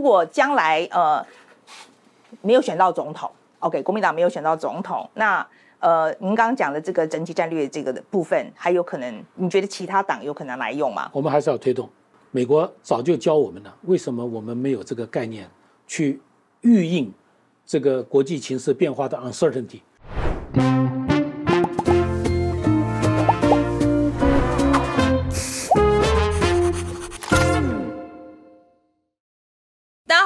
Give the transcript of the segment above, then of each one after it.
如果将来呃没有选到总统，OK，国民党没有选到总统，那呃，您刚刚讲的这个整体战略这个的部分，还有可能，你觉得其他党有可能来用吗？我们还是要推动。美国早就教我们了，为什么我们没有这个概念去预应这个国际情势变化的 uncertainty？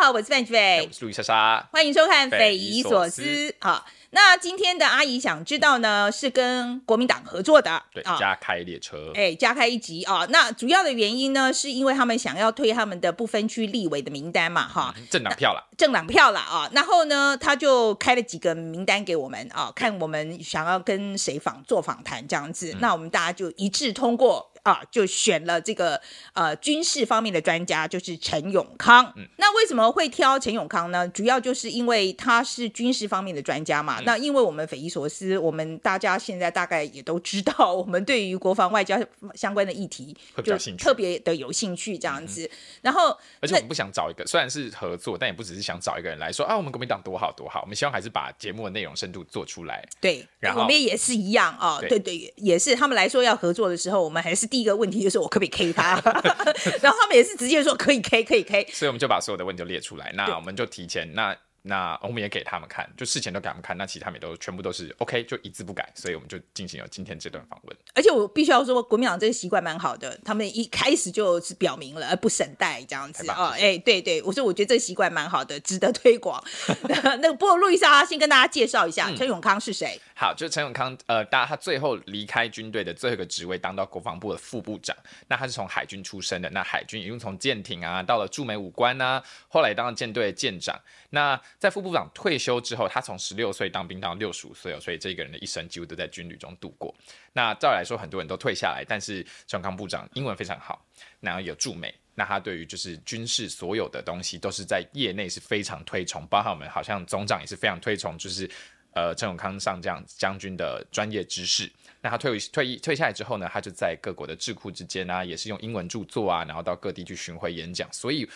好，我是范琪斐，我是路易莎莎，欢迎收看《匪夷所思》啊。那今天的阿姨想知道呢，是跟国民党合作的，对，加开列车，哎、欸，加开一集啊。那主要的原因呢，是因为他们想要推他们的不分区立委的名单嘛，哈、嗯，政党票了，政党票了啊。然后呢，他就开了几个名单给我们啊，看我们想要跟谁访做访谈这样子、嗯。那我们大家就一致通过。啊，就选了这个呃军事方面的专家，就是陈永康。嗯，那为什么会挑陈永康呢？主要就是因为他是军事方面的专家嘛。嗯、那因为我们匪夷所思，我们大家现在大概也都知道，我们对于国防外交相关的议题就特别的有兴趣这样子。嗯、然后，而且我们不想找一个，虽然是合作，但也不只是想找一个人来说啊，我们国民党多好多好。我们希望还是把节目的内容深度做出来。对，然后我们也是一样啊、哦，对对，也是他们来说要合作的时候，我们还是第一个问题就是我可不可以 K 他，然后他们也是直接说可以 K 可以 K，所以我们就把所有的问题都列出来，那我们就提前那。那我们也给他们看，就事前都给他们看，那其他也都全部都是 OK，就一字不改，所以我们就进行了今天这段访问。而且我必须要说，国民党这个习惯蛮好的，他们一开始就是表明了，而不审代这样子哦。哎，对对，我说我觉得这个习惯蛮好的，值得推广。那个，不过路易莎先跟大家介绍一下，陈、嗯、永康是谁？好，就是陈永康，呃，大家他最后离开军队的最后一个职位，当到国防部的副部长。那他是从海军出身的，那海军一路从舰艇啊，到了驻美武官啊，后来当了舰队的舰长。那在副部长退。休之后，他从十六岁当兵到六十五岁，所以这个人的一生几乎都在军旅中度过。那照理来说，很多人都退下来，但是陈永康部长英文非常好，然后有驻美，那他对于就是军事所有的东西都是在业内是非常推崇，包括我们好像总长也是非常推崇，就是呃陈永康上将将军的专业知识。那他退退役退下来之后呢，他就在各国的智库之间啊，也是用英文著作啊，然后到各地去巡回演讲，所以。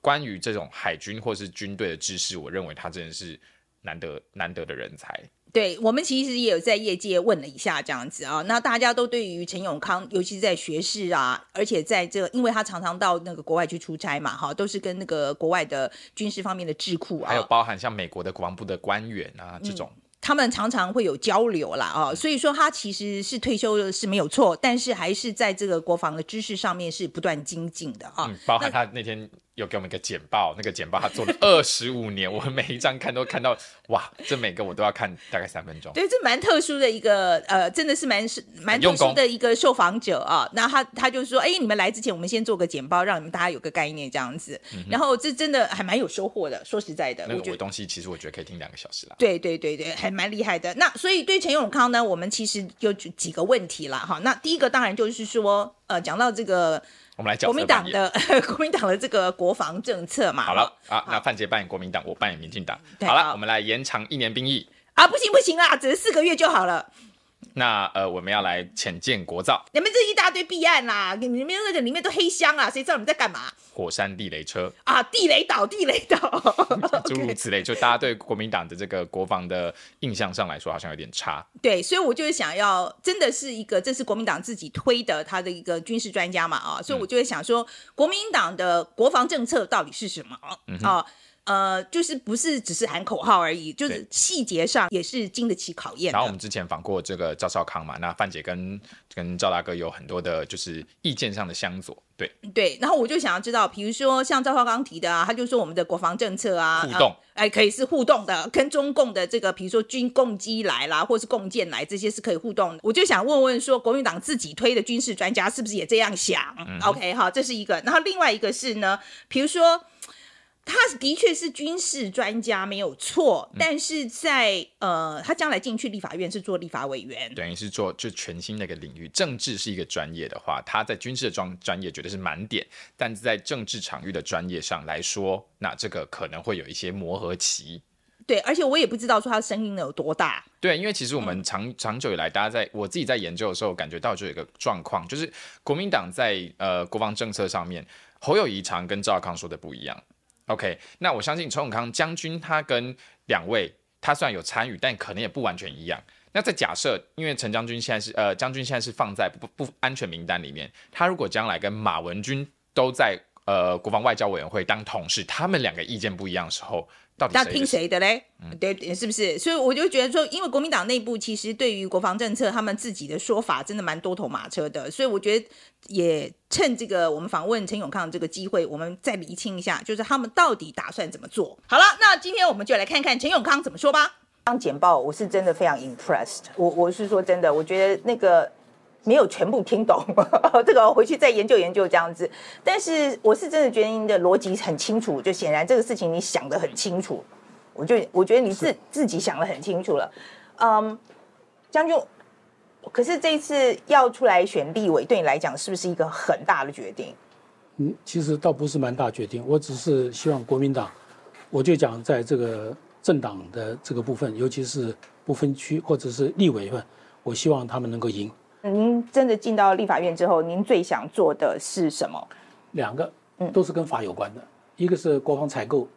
关于这种海军或是军队的知识，我认为他真的是难得难得的人才。对，我们其实也有在业界问了一下这样子啊，那大家都对于陈永康，尤其是在学士啊，而且在这个，因为他常常到那个国外去出差嘛，哈，都是跟那个国外的军事方面的智库啊，还有包含像美国的国防部的官员啊这种。嗯他们常常会有交流啦，啊，所以说他其实是退休的是没有错，但是还是在这个国防的知识上面是不断精进的啊。嗯，包含他那天有给我们一个简报，那个简报他做了 二十五年，我们每一张看都看到，哇，这每个我都要看大概三分钟。对，这蛮特殊的一个，呃，真的是蛮是蛮特殊的一个受访者啊。那他他就说，哎，你们来之前，我们先做个简报，让你们大家有个概念这样子。嗯、然后这真的还蛮有收获的，说实在的，那个我东西其实我觉得可以听两个小时啦。对对对对，还蛮厉害的。那所以对陈永康呢，我们其实有几个问题了哈。那第一个当然就是说，呃，讲到这个，我们来讲国民党的 国民党的这个国防政策嘛。好了啊，那范杰扮演国民党，我扮演民进党。好了，我们来延长一年兵役啊，不行不行啦，只是四个月就好了。那呃，我们要来浅见国造，你们这一大堆弊案啦，你们那个里面都黑箱啊，谁知道你们在干嘛？火山地雷车啊，地雷岛，地雷岛，诸如此类，就大家对国民党的这个国防的印象上来说，好像有点差。对，所以我就是想要，真的是一个，这是国民党自己推的，他的一个军事专家嘛啊，所以我就会想说，国民党的国防政策到底是什么啊？嗯呃，就是不是只是喊口号而已，就是细节上也是经得起考验。然后我们之前访过这个赵少康嘛，那范姐跟跟赵大哥有很多的，就是意见上的相左，对对。然后我就想要知道，比如说像赵少康提的啊，他就说我们的国防政策啊，互动，哎、呃，可以是互动的，跟中共的这个，比如说军共机来啦，或是共建来，这些是可以互动的。我就想问问说，国民党自己推的军事专家是不是也这样想、嗯、？OK，好，这是一个。然后另外一个是呢，比如说。他的确是军事专家，没有错。但是在呃，他将来进去立法院是做立法委员，等于是做就全新的一个领域。政治是一个专业的话，他在军事的专专业绝对是满点。但是在政治场域的专业上来说，那这个可能会有一些磨合期。对，而且我也不知道说他的声音能有多大。对，因为其实我们长、嗯、长久以来，大家在我自己在研究的时候，感觉到就有一个状况，就是国民党在呃国防政策上面，侯友谊常跟赵康说的不一样。OK，那我相信陈永康将军他跟两位他虽然有参与，但可能也不完全一样。那在假设，因为陈将军现在是呃将军现在是放在不不安全名单里面，他如果将来跟马文军都在呃国防外交委员会当同事，他们两个意见不一样的时候。那听谁的嘞？嗯、对，是不是？所以我就觉得说，因为国民党内部其实对于国防政策，他们自己的说法真的蛮多头马车的。所以我觉得也趁这个我们访问陈永康这个机会，我们再厘清一下，就是他们到底打算怎么做。好了，那今天我们就来看看陈永康怎么说吧。当简报，我是真的非常 impressed。我我是说真的，我觉得那个。没有全部听懂，这个回去再研究研究这样子。但是我是真的觉得您的逻辑很清楚，就显然这个事情你想得很清楚。我就我觉得你自是自己想得很清楚了。嗯，将军，可是这一次要出来选立委，对你来讲是不是一个很大的决定？嗯，其实倒不是蛮大决定，我只是希望国民党，我就讲在这个政党的这个部分，尤其是不分区或者是立委份，我希望他们能够赢。您真的进到立法院之后，您最想做的是什么？两个，都是跟法有关的。嗯、一个是国防采购，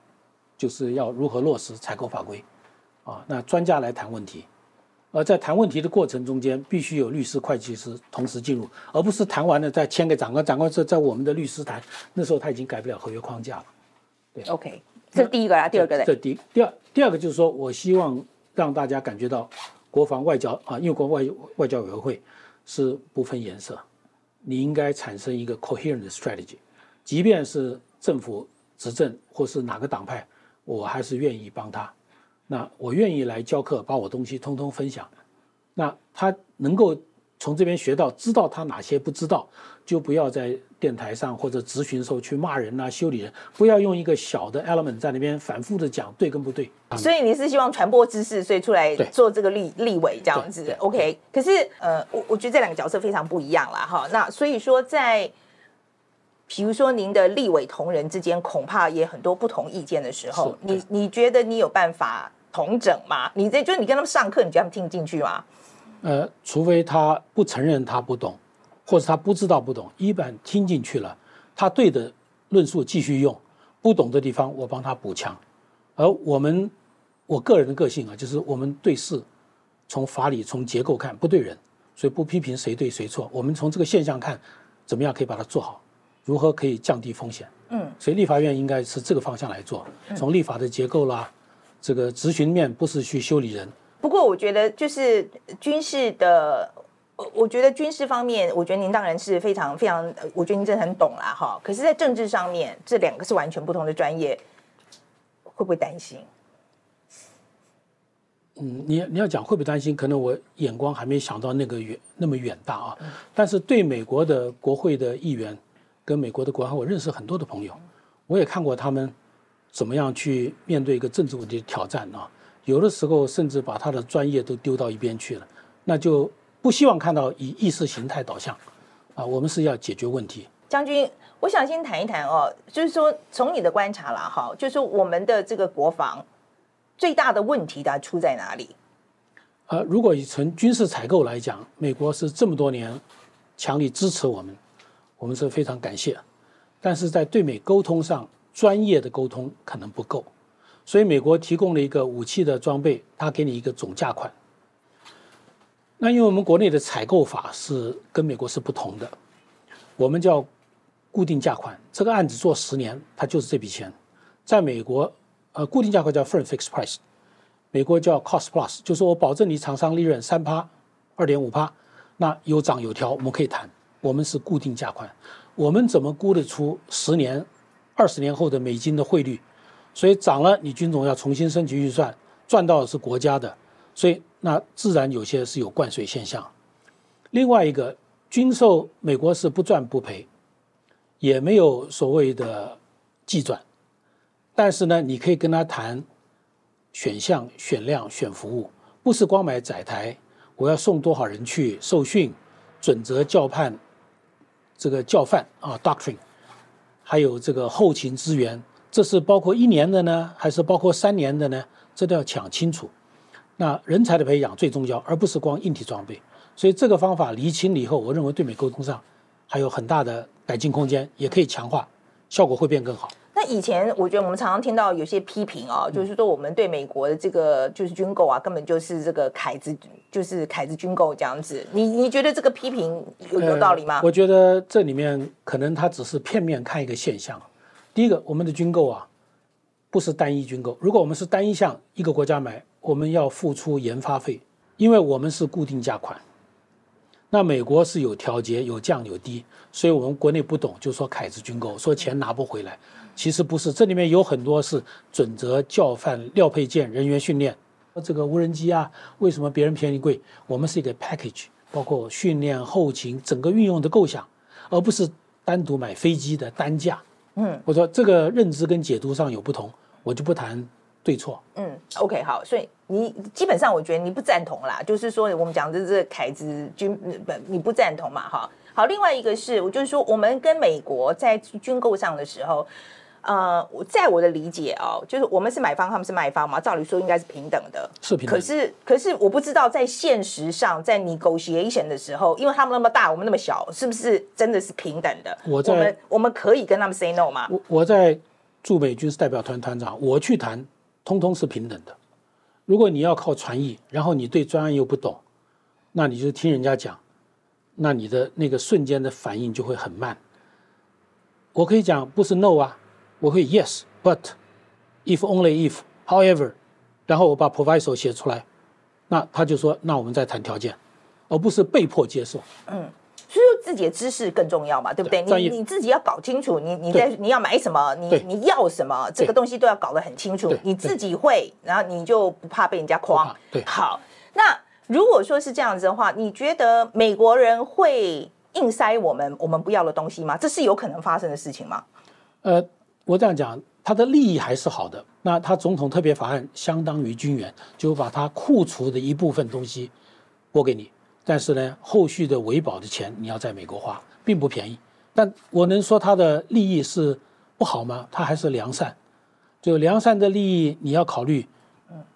就是要如何落实采购法规，啊，那专家来谈问题，而在谈问题的过程中间，必须有律师、会计师同时进入，而不是谈完了再签给长官，长官在在我们的律师谈，那时候他已经改不了合约框架了。对，OK，这是第一个啊，第二个呢？这第第二第二个就是说我希望让大家感觉到国防外交啊，因为国外外交委员会。是不分颜色，你应该产生一个 coherent strategy，即便是政府执政或是哪个党派，我还是愿意帮他。那我愿意来教课，把我东西通通分享。那他能够。从这边学到，知道他哪些不知道，就不要再电台上或者咨询的时候去骂人啊、修理人，不要用一个小的 element 在那边反复的讲对跟不对。所以你是希望传播知识，所以出来做这个立立委这样子，OK？可是呃，我我觉得这两个角色非常不一样啦。哈。那所以说在，比如说您的立委同仁之间，恐怕也很多不同意见的时候，你你觉得你有办法同整吗？你这就是你跟他们上课，你觉得他们听进去吗？呃，除非他不承认他不懂，或者他不知道不懂，一般听进去了，他对的论述继续用，不懂的地方我帮他补强。而我们，我个人的个性啊，就是我们对事从法理从结构看不对人，所以不批评谁对谁错。我们从这个现象看，怎么样可以把它做好，如何可以降低风险。嗯，所以立法院应该是这个方向来做，从立法的结构啦，这个执行面不是去修理人。不过，我觉得就是军事的，我觉得军事方面，我觉得您当然是非常非常，我觉得您真的很懂啦，哈。可是，在政治上面，这两个是完全不同的专业，会不会担心？嗯，你你要讲会不会担心？可能我眼光还没想到那个远那么远大啊。但是，对美国的国会的议员跟美国的国安，我认识很多的朋友，我也看过他们怎么样去面对一个政治问题的挑战啊。有的时候甚至把他的专业都丢到一边去了，那就不希望看到以意识形态导向，啊，我们是要解决问题。将军，我想先谈一谈哦，就是说从你的观察啦，哈，就是我们的这个国防最大的问题它出在哪里？呃，如果以从军事采购来讲，美国是这么多年强力支持我们，我们是非常感谢，但是在对美沟通上，专业的沟通可能不够。所以美国提供了一个武器的装备，他给你一个总价款。那因为我们国内的采购法是跟美国是不同的，我们叫固定价款，这个案子做十年，它就是这笔钱。在美国，呃，固定价款叫 firm fixed price，美国叫 cost plus，就是我保证你厂商利润三趴、二点五趴，那有涨有调，我们可以谈。我们是固定价款，我们怎么估得出十年、二十年后的美金的汇率？所以涨了，你军总要重新申请预算，赚到的是国家的，所以那自然有些是有灌水现象。另外一个，军售美国是不赚不赔，也没有所谓的技转，但是呢，你可以跟他谈选项、选量、选服务，不是光买载台，我要送多少人去受训、准则教判、这个教范啊 doctrine，还有这个后勤资源。这是包括一年的呢，还是包括三年的呢？这都要讲清楚。那人才的培养最重要，而不是光硬体装备。所以这个方法厘清了以后，我认为对美沟通上还有很大的改进空间，也可以强化，效果会变更好。那以前我觉得我们常常听到有些批评啊、哦，就是说我们对美国的这个就是军购啊，根本就是这个凯子，就是凯子军购这样子。你你觉得这个批评有有道理吗？呃，我觉得这里面可能他只是片面看一个现象。第一个，我们的军购啊，不是单一军购。如果我们是单一项一个国家买，我们要付出研发费，因为我们是固定价款。那美国是有调节，有降有低，所以我们国内不懂，就说凯子军购，说钱拿不回来。其实不是，这里面有很多是准则、教范、料配件、人员训练。这个无人机啊，为什么别人便宜贵？我们是一个 package，包括训练、后勤、整个运用的构想，而不是单独买飞机的单价。嗯，我说这个认知跟解读上有不同，我就不谈对错。嗯，OK，好，所以。你基本上我觉得你不赞同啦，就是说我们讲的这个凯子军不，你不赞同嘛？哈，好，另外一个是，我就是说我们跟美国在军购上的时候，呃，在我的理解哦，就是我们是买方，他们是卖方嘛，照理说应该是平等的，是平等。可是可是我不知道在现实上，在 negotiation 的时候，因为他们那么大，我们那么小，是不是真的是平等的？我在我们我们可以跟他们 say no 吗？我我在驻美军事代表团团长，我去谈，通通是平等的。如果你要靠传译，然后你对专案又不懂，那你就听人家讲，那你的那个瞬间的反应就会很慢。我可以讲不是 no 啊，我可以 yes，but，if only if，however，然后我把 proviso 写出来，那他就说，那我们再谈条件，而不是被迫接受。嗯。所以自己的知识更重要嘛，对不对？你你自己要搞清楚，你你在你要买什么，你你要什么，这个东西都要搞得很清楚。你自己会，然后你就不怕被人家诓。对，好。那如果说是这样子的话，你觉得美国人会硬塞我们我们不要的东西吗？这是有可能发生的事情吗？呃，我这样讲，他的利益还是好的。那他总统特别法案相当于军援，就把他库存的一部分东西拨给你。但是呢，后续的维保的钱你要在美国花，并不便宜。但我能说它的利益是不好吗？它还是良善。就良善的利益，你要考虑，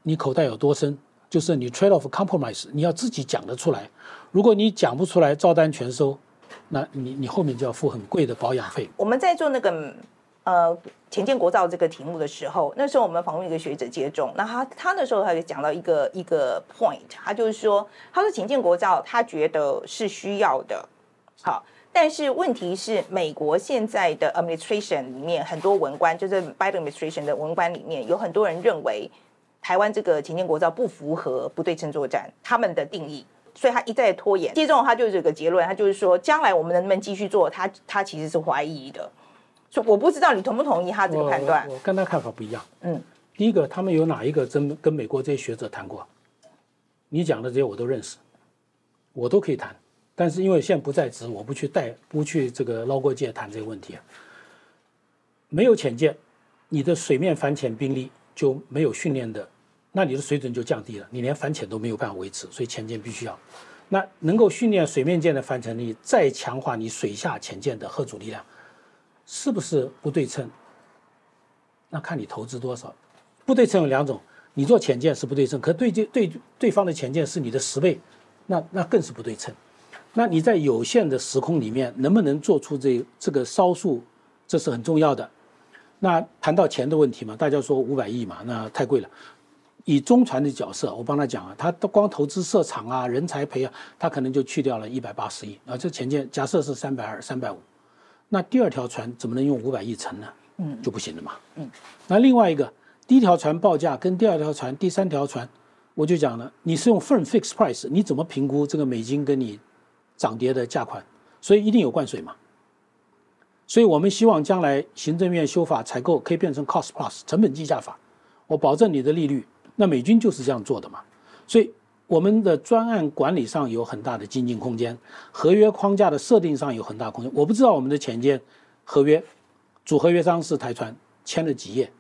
你口袋有多深，就是你 trade off compromise，你要自己讲得出来。如果你讲不出来，照单全收，那你你后面就要付很贵的保养费。我们在做那个。呃，潜舰国造这个题目的时候，那时候我们访问一个学者接种，那他他那时候他就讲到一个一个 point，他就是说，他说潜舰国造他觉得是需要的，好，但是问题是美国现在的 administration 里面很多文官，就是 Biden administration 的文官里面有很多人认为台湾这个潜舰国造不符合不对称作战他们的定义，所以他一再拖延。接种他就是这个结论，他就是说，将来我们能不能继续做，他他其实是怀疑的。我不知道你同不同意他这个判断。我，我跟他看法不一样。嗯，第一个，他们有哪一个真跟美国这些学者谈过？你讲的这些我都认识，我都可以谈。但是因为现在不在职，我不去带，不去这个捞过界谈这个问题。没有潜舰，你的水面反潜兵力就没有训练的，那你的水准就降低了，你连反潜都没有办法维持。所以潜舰必须要。那能够训练水面舰的反潜力，再强化你水下潜舰的核阻力量。是不是不对称？那看你投资多少。不对称有两种，你做浅见是不对称，可对对对对方的浅见是你的十倍，那那更是不对称。那你在有限的时空里面，能不能做出这这个烧数，这是很重要的。那谈到钱的问题嘛，大家说五百亿嘛，那太贵了。以中传的角色，我帮他讲啊，他光投资设厂啊、人才培养，他可能就去掉了一百八十亿啊。这浅见假设是三百二、三百五。那第二条船怎么能用五百亿沉呢？嗯，就不行了嘛。嗯，那另外一个，第一条船报价跟第二条船、第三条船，我就讲了，你是用 firm fixed price，你怎么评估这个美金跟你涨跌的价款？所以一定有灌水嘛。所以我们希望将来行政院修法采购可以变成 cost plus 成本计价法，我保证你的利率。那美军就是这样做的嘛。所以。我们的专案管理上有很大的精进空间，合约框架的设定上有很大空间。我不知道我们的潜舰合约主合约商是台船签了几页，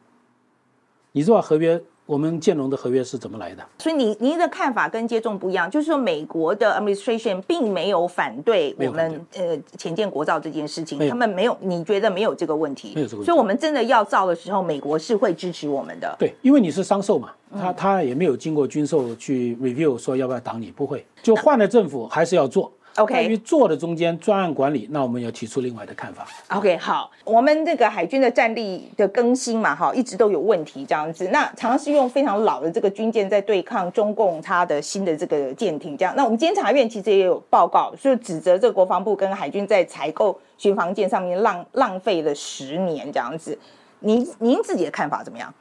你知道合约？我们建龙的合约是怎么来的？所以你您的看法跟接种不一样，就是说美国的 administration 并没有反对我们呃前建国造这件事情，他们没有，你觉得没有这个问题？没有这个问题。所以我们真的要造的时候，美国是会支持我们的。对，因为你是商售嘛，他、嗯、他也没有经过军售去 review 说要不要挡你，不会，就换了政府还是要做。OK，在于做的中间专案管理，那我们要提出另外的看法。OK，好，我们这个海军的战力的更新嘛，哈，一直都有问题这样子。那常常是用非常老的这个军舰在对抗中共它的新的这个舰艇，这样。那我们监察院其实也有报告，就指责这个国防部跟海军在采购巡防舰上面浪浪费了十年这样子。您您自己的看法怎么样？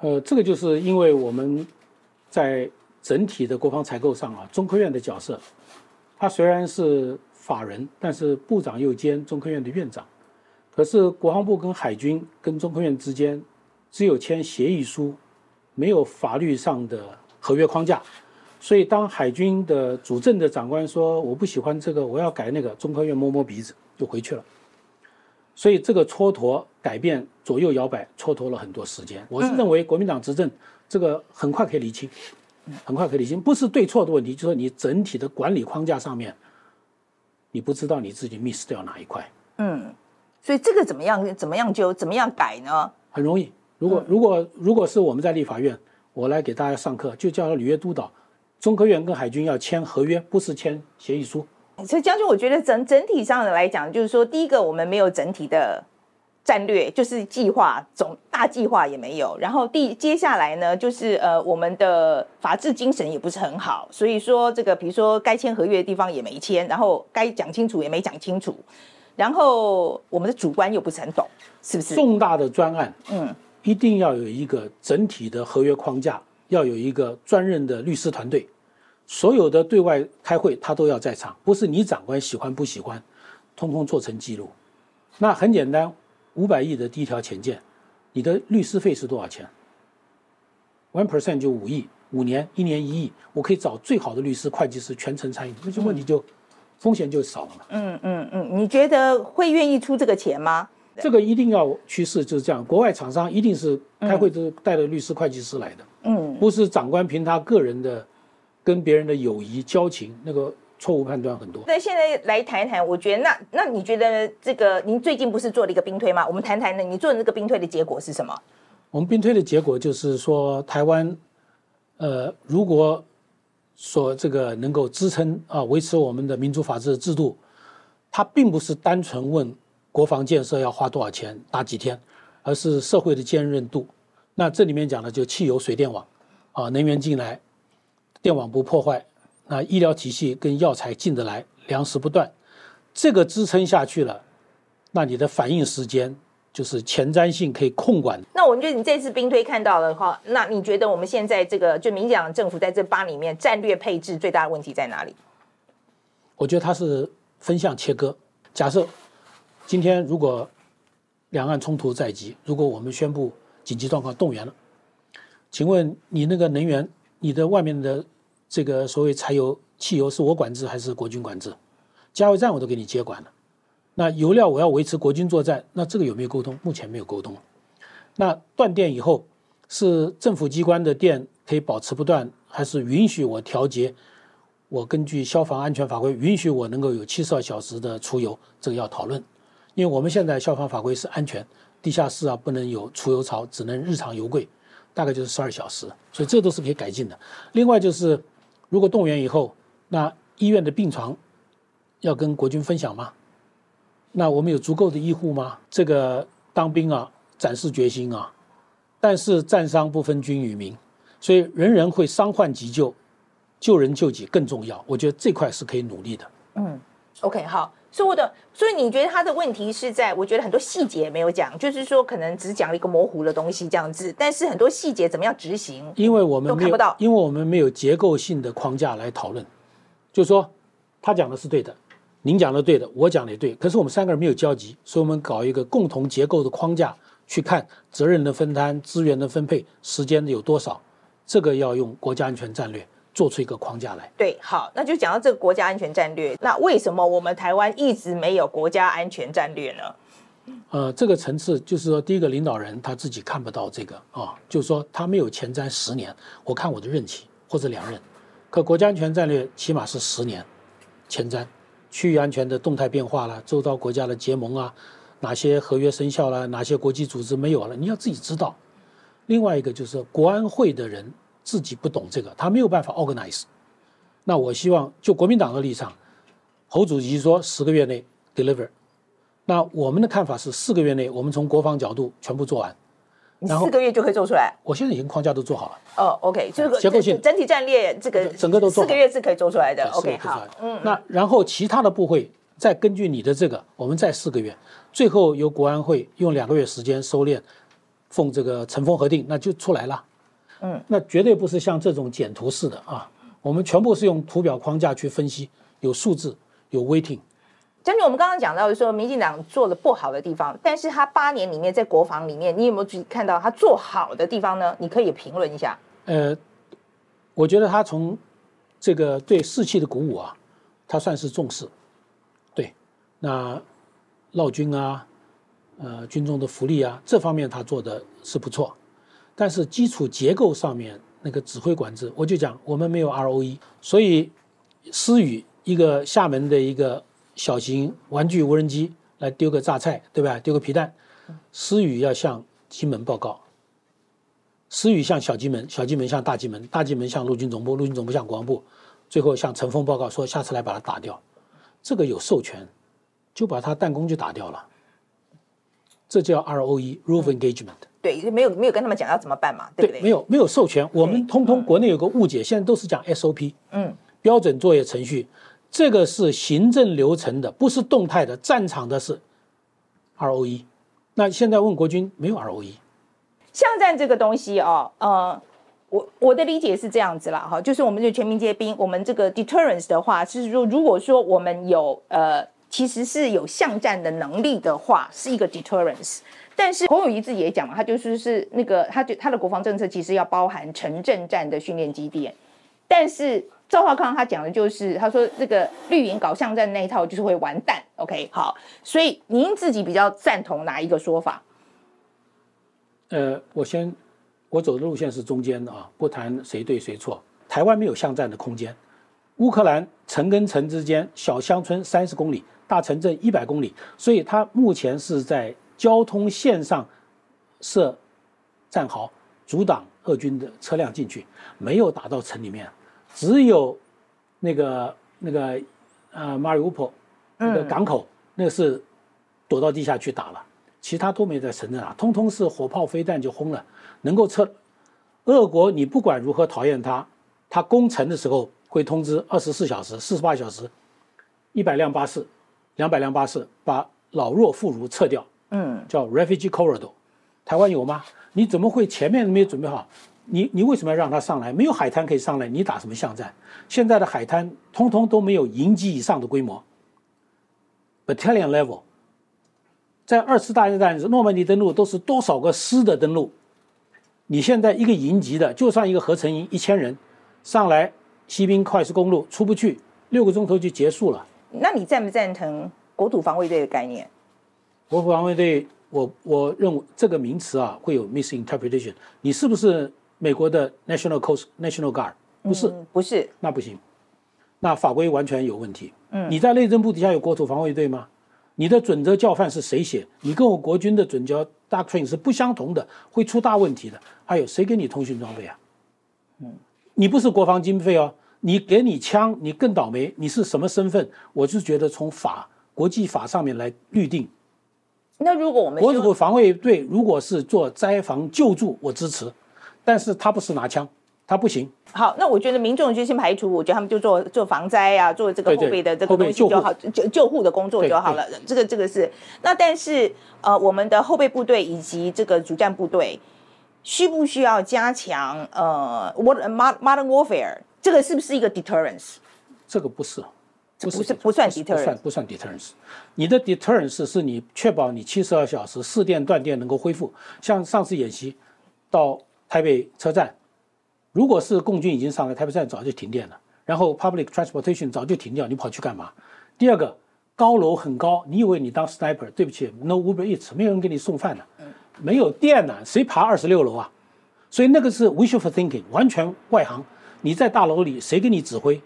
呃，这个就是因为我们在整体的国防采购上啊，中科院的角色，他虽然是法人，但是部长又兼中科院的院长。可是国防部跟海军跟中科院之间只有签协议书，没有法律上的合约框架。所以当海军的主政的长官说我不喜欢这个，我要改那个，中科院摸摸鼻子就回去了。所以这个蹉跎改变左右摇摆，蹉跎了很多时间。我是认为国民党执政这个很快可以厘清，很快可以理清，不是对错的问题，就是说你整体的管理框架上面，你不知道你自己 miss 掉哪一块。嗯，所以这个怎么样？怎么样就怎么样改呢？很容易。如果如果如果是我们在立法院，我来给大家上课，就叫履约督导，中科院跟海军要签合约，不是签协议书。所以将军，我觉得整整体上的来讲，就是说，第一个，我们没有整体的战略，就是计划总大计划也没有。然后第接下来呢，就是呃，我们的法治精神也不是很好。所以说，这个比如说该签合约的地方也没签，然后该讲清楚也没讲清楚。然后我们的主观又不是很懂，是不是？重大的专案，嗯，一定要有一个整体的合约框架，要有一个专任的律师团队。所有的对外开会，他都要在场，不是你长官喜欢不喜欢，通通做成记录。那很简单，五百亿的第一条潜舰，你的律师费是多少钱？One percent 就五亿，五年一年一亿，我可以找最好的律师、会计师全程参与，那就问题就、嗯、风险就少了嘛。嗯嗯嗯，你觉得会愿意出这个钱吗？这个一定要趋势就是这样，国外厂商一定是开会都带着律师、会计师来的，嗯，不是长官凭他个人的。跟别人的友谊交情，那个错误判断很多。那现在来谈一谈，我觉得那那你觉得这个，您最近不是做了一个兵推吗？我们谈谈呢，你做的那个兵推的结果是什么？我们兵推的结果就是说，台湾，呃，如果说这个能够支撑啊，维持我们的民主法治制度，它并不是单纯问国防建设要花多少钱、打几天，而是社会的坚韧度。那这里面讲的就汽油、水电网，啊，能源进来。电网不破坏，那医疗体系跟药材进得来，粮食不断，这个支撑下去了，那你的反应时间就是前瞻性可以控管。那我们觉得你这次兵推看到的话，那你觉得我们现在这个就民进党政府在这八里面战略配置最大的问题在哪里？我觉得它是分项切割。假设今天如果两岸冲突在即，如果我们宣布紧急状况动员了，请问你那个能源？你的外面的这个所谓柴油、汽油是我管制还是国军管制？加油站我都给你接管了。那油料我要维持国军作战，那这个有没有沟通？目前没有沟通。那断电以后是政府机关的电可以保持不断，还是允许我调节？我根据消防安全法规允许我能够有七十二小时的出油，这个要讨论。因为我们现在消防法规是安全，地下室啊不能有出油槽，只能日常油柜。大概就是十二小时，所以这都是可以改进的。另外就是，如果动员以后，那医院的病床要跟国军分享吗？那我们有足够的医护吗？这个当兵啊，展示决心啊，但是战伤不分军与民，所以人人会伤患急救，救人救己更重要。我觉得这块是可以努力的。嗯，OK，好。所以我的，所以你觉得他的问题是在，我觉得很多细节没有讲，就是说可能只讲了一个模糊的东西这样子，但是很多细节怎么样执行，因为我们都看不到，因为我们没有结构性的框架来讨论，就是说他讲的是对的，您讲的对的，我讲的也对，可是我们三个人没有交集，所以我们搞一个共同结构的框架去看责任的分摊、资源的分配、时间有多少，这个要用国家安全战略。做出一个框架来。对，好，那就讲到这个国家安全战略。那为什么我们台湾一直没有国家安全战略呢？呃，这个层次就是说，第一个领导人他自己看不到这个啊、哦，就是说他没有前瞻十年。我看我的任期或者两任，可国家安全战略起码是十年前瞻，区域安全的动态变化了，周遭国家的结盟啊，哪些合约生效了，哪些国际组织没有了，你要自己知道。另外一个就是国安会的人。自己不懂这个，他没有办法 organize。那我希望就国民党的立场，侯主席说十个月内 deliver，那我们的看法是四个月内，我们从国防角度全部做完。你四个月就可以做出来？我现在已经框架都做好了。哦，OK，这个结构性整体战略这个整个都做四个月是可以做出来的。OK，好，嗯，那然后其他的部会再根据你的这个，我们再四个月，最后由国安会用两个月时间收敛，奉这个成峰核定，那就出来了。嗯，那绝对不是像这种简图式的啊，我们全部是用图表框架去分析，有数字，有 weighting。将军，我们刚刚讲到说，民进党做的不好的地方，但是他八年里面在国防里面，你有没有去看到他做好的地方呢？你可以评论一下。呃，我觉得他从这个对士气的鼓舞啊，他算是重视。对，那劳军啊，呃，军中的福利啊，这方面他做的是不错。但是基础结构上面那个指挥管制，我就讲我们没有 ROE，所以思宇一个厦门的一个。小型玩具无人机来丢个榨菜，对吧？丢个皮蛋，思宇要向金门报告，思宇向小金门，小金门向大金门，大金门向陆军总部，陆军总部向国防部，最后向陈峰报告说下次来把它打掉，这个有授权，就把他弹弓就打掉了，这叫 ROE，Rule of Engagement。对，没有没有跟他们讲要怎么办嘛，对不对？对，没有没有授权，我们通通国内有个误解，现在都是讲 SOP，嗯，标准作业程序。这个是行政流程的，不是动态的。战场的是 ROE，那现在问国军没有 ROE。巷战这个东西哦，呃，我我的理解是这样子啦，哈，就是我们这全民皆兵，我们这个 deterrence 的话，是说如果说我们有呃，其实是有巷战的能力的话，是一个 deterrence。但是侯友宜自己也讲嘛，他就是是那个，他就他的国防政策其实要包含城镇战的训练基地，但是。赵少康他讲的就是，他说这个绿营搞巷战那一套就是会完蛋。OK，好，所以您自己比较赞同哪一个说法？呃，我先，我走的路线是中间的啊，不谈谁对谁错。台湾没有巷战的空间，乌克兰城跟城之间小乡村三十公里，大城镇一百公里，所以他目前是在交通线上设战壕，阻挡俄军的车辆进去，没有打到城里面。只有那个那个呃马里乌波那个港口，那个是躲到地下去打了，其他都没在城镇啊，通通是火炮飞弹就轰了，能够撤。俄国你不管如何讨厌他，他攻城的时候会通知二十四小时、四十八小时，一百辆巴士、两百辆巴士把老弱妇孺撤掉，嗯，叫 refugee corridor。台湾有吗？你怎么会前面没有准备好？你你为什么要让他上来？没有海滩可以上来，你打什么巷战？现在的海滩通通都没有营级以上的规模，battalion level。在二次大战诺曼底登陆都是多少个师的登陆？你现在一个营级的，就算一个合成营一千人上来，西滨快速公路出不去，六个钟头就结束了。那你赞不赞成国土防卫队的概念？国土防卫队，我我认为这个名词啊会有 misinterpretation。你是不是？美国的 National Coast National Guard 不是、嗯、不是，那不行，那法规完全有问题。嗯，你在内政部底下有国土防卫队吗？你的准则教范是谁写？你跟我国军的准教 doctrine 是不相同的，会出大问题的。还有谁给你通讯装备啊？嗯，你不是国防经费哦，你给你枪，你更倒霉。你是什么身份？我就觉得从法国际法上面来律定。那如果我们国土防卫队如果是做灾防救助，我支持。但是他不是拿枪，他不行。好，那我觉得民众就先排除，我觉得他们就做做防灾啊，做这个后备的这个东西就好，救救护的工作就好了。这个这个是。那但是呃，我们的后备部队以及这个主战部队，需不需要加强呃，what modern warfare？这个是不是一个 deterrence？这个不是，不是不，是不算 deterrence，不算 deterrence。你的 deterrence 是你确保你七十二小时四电断电能够恢复，像上次演习到。台北车站，如果是共军已经上来，台北站早就停电了。然后 public transportation 早就停掉，你跑去干嘛？第二个，高楼很高，你以为你当 sniper？对不起，no Uber Eats，没有人给你送饭的，没有电呢，谁爬二十六楼啊？所以那个是 wishful thinking，完全外行。你在大楼里，谁给你指挥？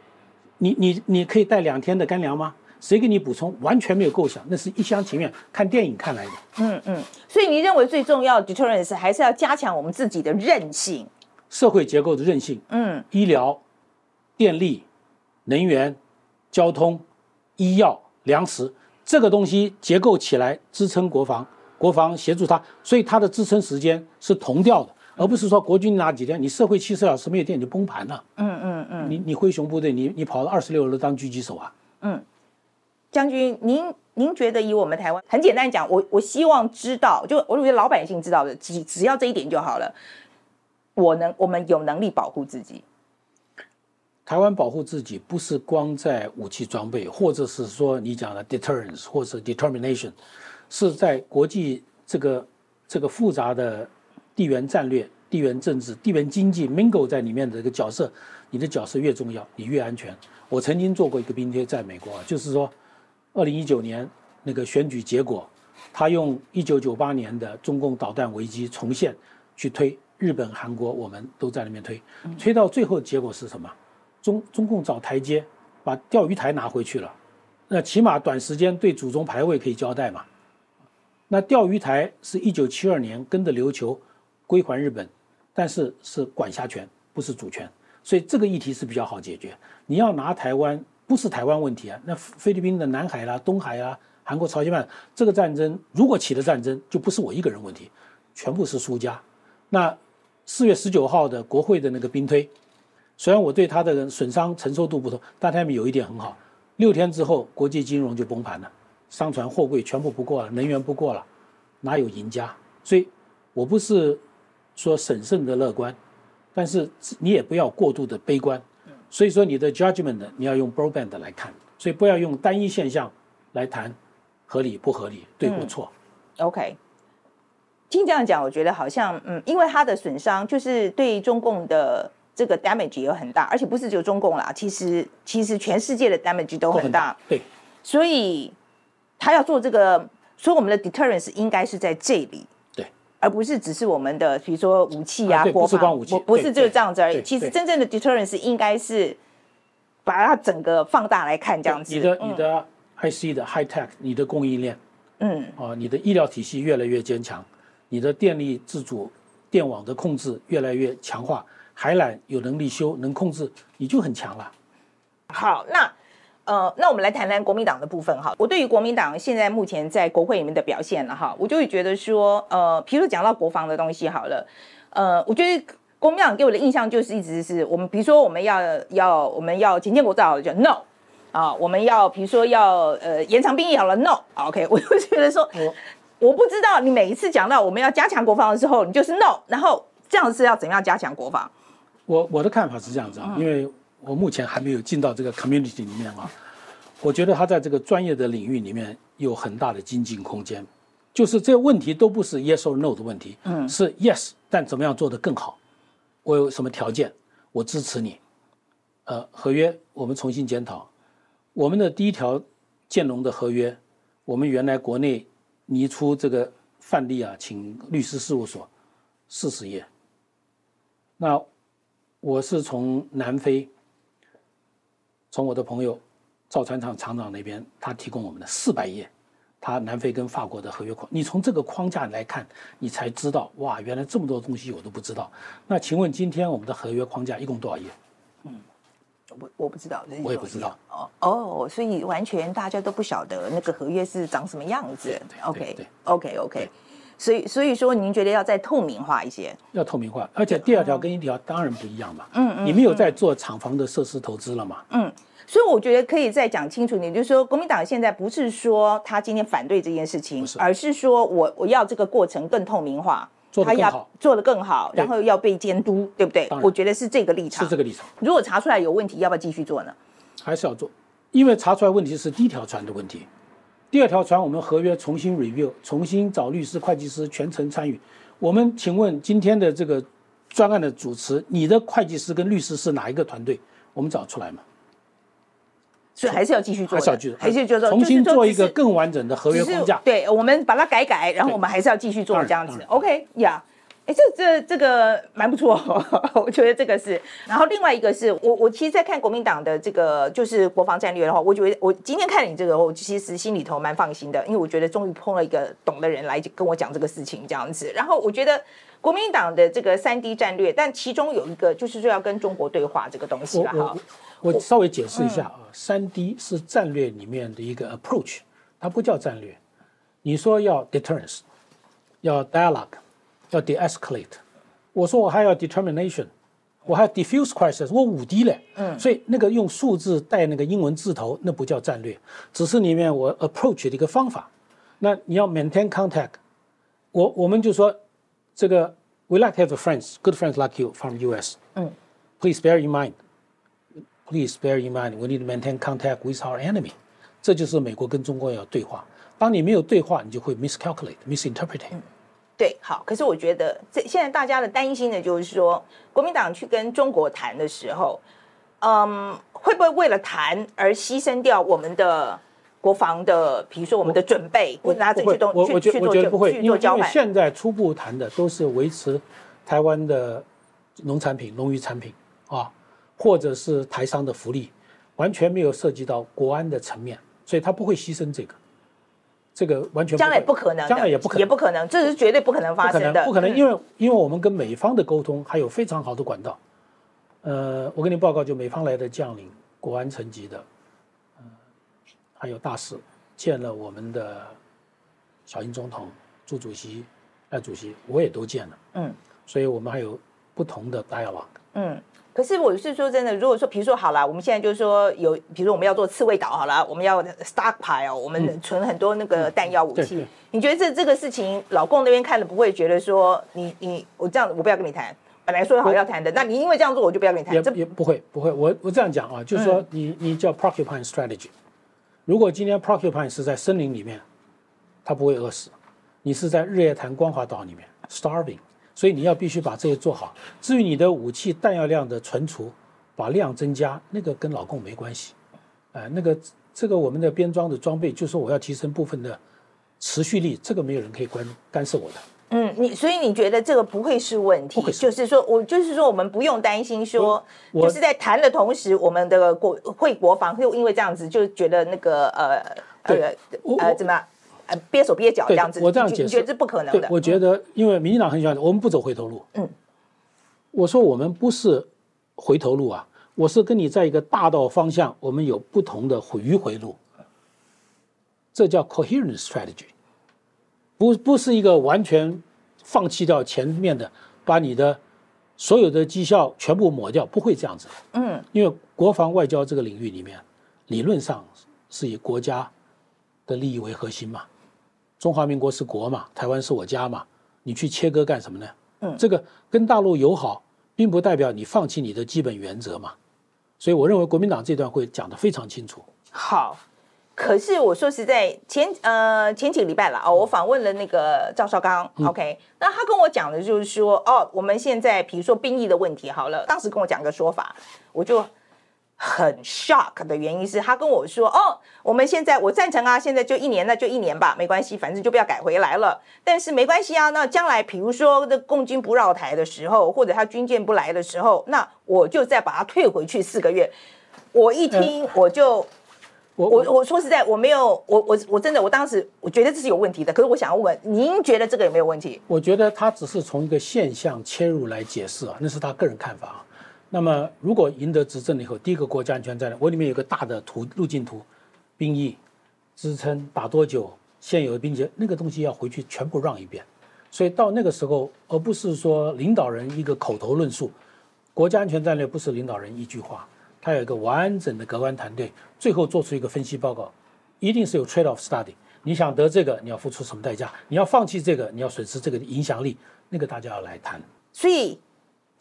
你你你可以带两天的干粮吗？谁给你补充？完全没有构想，那是一厢情愿，看电影看来的。嗯嗯，所以你认为最重要的 deterrence 还是要加强我们自己的韧性，社会结构的韧性。嗯，医疗、电力、能源、交通、医药、粮食这个东西结构起来支撑国防，国防协助它，所以它的支撑时间是同调的，而不是说国军哪几天你社会七十小时没有电你就崩盘了。嗯嗯嗯，你你灰熊部队你你跑了二十六楼当狙击手啊？嗯，将军，您您觉得以我们台湾很简单讲，我我希望知道，就我觉得老百姓知道的只只要这一点就好了。我能，我们有能力保护自己。台湾保护自己不是光在武器装备，或者是说你讲的 deterrence 或者 determination，是在国际这个这个复杂的地缘战略、地缘政治、地缘经济 mingle 在里面的这个角色，你的角色越重要，你越安全。我曾经做过一个兵贴，在美国，就是说，二零一九年那个选举结果，他用一九九八年的中共导弹危机重现去推。日本、韩国，我们都在那边推，推到最后结果是什么？中中共找台阶，把钓鱼台拿回去了。那起码短时间对祖宗牌位可以交代嘛？那钓鱼台是一九七二年跟着琉球归还日本，但是是管辖权，不是主权，所以这个议题是比较好解决。你要拿台湾，不是台湾问题啊。那菲律宾的南海啦、东海啊、韩国、朝鲜半岛这个战争，如果起了战争，就不是我一个人问题，全部是输家。那。四月十九号的国会的那个兵推，虽然我对他的损伤承受度不同，但他们有一点很好，六天之后国际金融就崩盘了，商船货柜全部不过了，能源不过了，哪有赢家？所以，我不是说审慎的乐观，但是你也不要过度的悲观。所以说你的 judgment 你要用 broadband 来看，所以不要用单一现象来谈合理不合理，对或错。嗯，OK。听这样讲，我觉得好像嗯，因为它的损伤就是对中共的这个 damage 也有很大，而且不是只有中共啦，其实其实全世界的 damage 都很大。对，所以他要做这个，所以我们的 deterrence 应该是在这里，对，而不是只是我们的比如说武器啊，国防，不是光武器，不是就这样子而已。其实真正的 deterrence 应该是把它整个放大来看，这样子。你的你的 IC 的 high tech，你的供应链，嗯，啊，你的医疗体系越来越坚强。你的电力自主、电网的控制越来越强化，海缆有能力修、能控制，你就很强了。好，那呃，那我们来谈谈国民党的部分哈。我对于国民党现在目前在国会里面的表现了哈，我就会觉得说，呃，比如讲到国防的东西好了，呃，我觉得国民党给我的印象就是一直是我们，比如说我们要要我们要前建国造好了就 no 啊，我们要比如说要呃延长兵役好了 no，OK，我就觉得说。嗯我不知道你每一次讲到我们要加强国防的时候，你就是 no，然后这样是要怎样加强国防？我我的看法是这样子啊，因为我目前还没有进到这个 community 里面啊，我觉得他在这个专业的领域里面有很大的精进空间。就是这个问题都不是 yes or no 的问题，嗯，是 yes，但怎么样做得更好？我有什么条件？我支持你。呃，合约我们重新检讨。我们的第一条建农的合约，我们原来国内。拟出这个范例啊，请律师事务所四十页。那我是从南非，从我的朋友造船厂厂长那边，他提供我们的四百页，他南非跟法国的合约框。你从这个框架来看，你才知道哇，原来这么多东西我都不知道。那请问今天我们的合约框架一共多少页？嗯。我我不知道，我也不知道哦哦，所以完全大家都不晓得那个合约是长什么样子。OK OK OK，所以所以说您觉得要再透明化一些？要透明化，而且第二条跟一条当然不一样嘛。嗯嗯，你没有在做厂房的设施投资了嘛？嗯，所以我觉得可以再讲清楚，点就是说国民党现在不是说他今天反对这件事情，而是说我我要这个过程更透明化。做他要做得更好，然后要被监督，对不对？我觉得是这个立场。是这个立场。如果查出来有问题，要不要继续做呢？还是要做，因为查出来问题是第一条船的问题，第二条船我们合约重新 review，重新找律师、会计师全程参与。我们请问今天的这个专案的主持，你的会计师跟律师是哪一个团队？我们找出来嘛？所以还是要继续做，还是要继续，还是就是重新做一个更完整的合约框架。对，我们把它改改，然后我们还是要继续做这样子。OK 呀，哎，这这这个蛮不错，我觉得这个是。然后另外一个是我我其实，在看国民党的这个就是国防战略的话，我觉得我今天看你这个，我其实心里头蛮放心的，因为我觉得终于碰了一个懂的人来跟我讲这个事情这样子。然后我觉得。国民党的这个三 D 战略，但其中有一个就是说要跟中国对话这个东西了哈。我稍微解释一下啊，三 D 是战略里面的一个 approach，它不叫战略。你说要 deterrence，要 dialogue，要 de-escalate，我说我还要 determination，我还要 diffuse crisis，我五 D 嘞。嗯。所以那个用数字带那个英文字头，那不叫战略，只是里面我 approach 的一个方法。那你要 maintain contact，我我们就说这个 we like to have friends，good friends like you from US。嗯。Please bear in mind。Please bear in mind, we need to maintain contact with our enemy。这就是美国跟中国要对话。当你没有对话，你就会 miscalculate, misinterpret。 嗯，对，好。可是我觉得，这现在大家的担心的就是说，国民党去跟中国谈的时候，嗯，会不会为了谈而牺牲掉我们的国防的，比如说我们的准备，或者拿这些东西我我觉我觉得不会，去做交换。因为现在初步谈的都是维持台湾的农产品、农渔产品啊。或者是台商的福利，完全没有涉及到国安的层面，所以他不会牺牲这个，这个完全将来不可能，将来也不可能，也不可能，这是绝对不可能发生的，不可能，不可能，因为因为我们跟美方的沟通还有非常好的管道，呃，我跟你报告，就美方来的将领，国安层级的，呃，还有大使见了我们的小英总统、朱主席、赖主席，我也都见了，嗯，所以我们还有不同的 dialogue，嗯。可是我是说真的，如果说，比如说好了，我们现在就是说有，比如说我们要做刺猬岛好了，我们要 stockpile，我们存很多那个弹药武器。嗯、你觉得这这个事情，老共那边看了不会觉得说你，你你我这样子，我不要跟你谈。本来说好要谈的，那你因为这样做，我就不要跟你谈。也也不会不会，我我这样讲啊，就是说你你叫 porcupine strategy。如果今天 porcupine 是在森林里面，它不会饿死；你是在日月潭光华岛里面 starving。所以你要必须把这些做好。至于你的武器弹药量的存储，把量增加，那个跟老共没关系。呃，那个这个我们的编装的装备，就是说我要提升部分的持续力，这个没有人可以关干涉我的。嗯，你所以你觉得这个不会是问题？就是说我就是说我们不用担心说，就是在谈的同时，我们的国会国防就因为这样子就觉得那个呃呃呃怎么样？呃，憋手憋脚这样子，我这样解释，你觉得这不可能的。我觉得，因为民进党很喜欢，我们不走回头路。嗯，我说我们不是回头路啊，我是跟你在一个大道方向，我们有不同的迂回路，这叫 coherent strategy，不不是一个完全放弃掉前面的，把你的所有的绩效全部抹掉，不会这样子。嗯，因为国防外交这个领域里面，理论上是以国家的利益为核心嘛。中华民国是国嘛，台湾是我家嘛，你去切割干什么呢？嗯，这个跟大陆友好，并不代表你放弃你的基本原则嘛。所以我认为国民党这段会讲得非常清楚。好，可是我说实在，前呃前几个礼拜了哦，我访问了那个赵少刚，嗯，OK，那他跟我讲的就是说，哦，我们现在比如说兵役的问题，好了，当时跟我讲个说法，我就。很 shock 的原因是他跟我说：“哦，我们现在我赞成啊，现在就一年，那就一年吧，没关系，反正就不要改回来了。但是没关系啊，那将来比如说这共军不绕台的时候，或者他军舰不来的时候，那我就再把它退回去四个月。”我一听我就，我我我说实在，我没有，我我我真的，我当时我觉得这是有问题的。可是我想要问，您觉得这个有没有问题？我觉得他只是从一个现象切入来解释啊，那是他个人看法啊。那么，如果赢得执政了以后，第一个国家安全战略，我里面有个大的图路径图，兵役支撑打多久，现有的兵力那个东西要回去全部让一遍，所以到那个时候，而不是说领导人一个口头论述，国家安全战略不是领导人一句话，他有一个完整的客观团队，最后做出一个分析报告，一定是有 trade-off study，你想得这个，你要付出什么代价？你要放弃这个，你要损失这个影响力，那个大家要来谈。所以。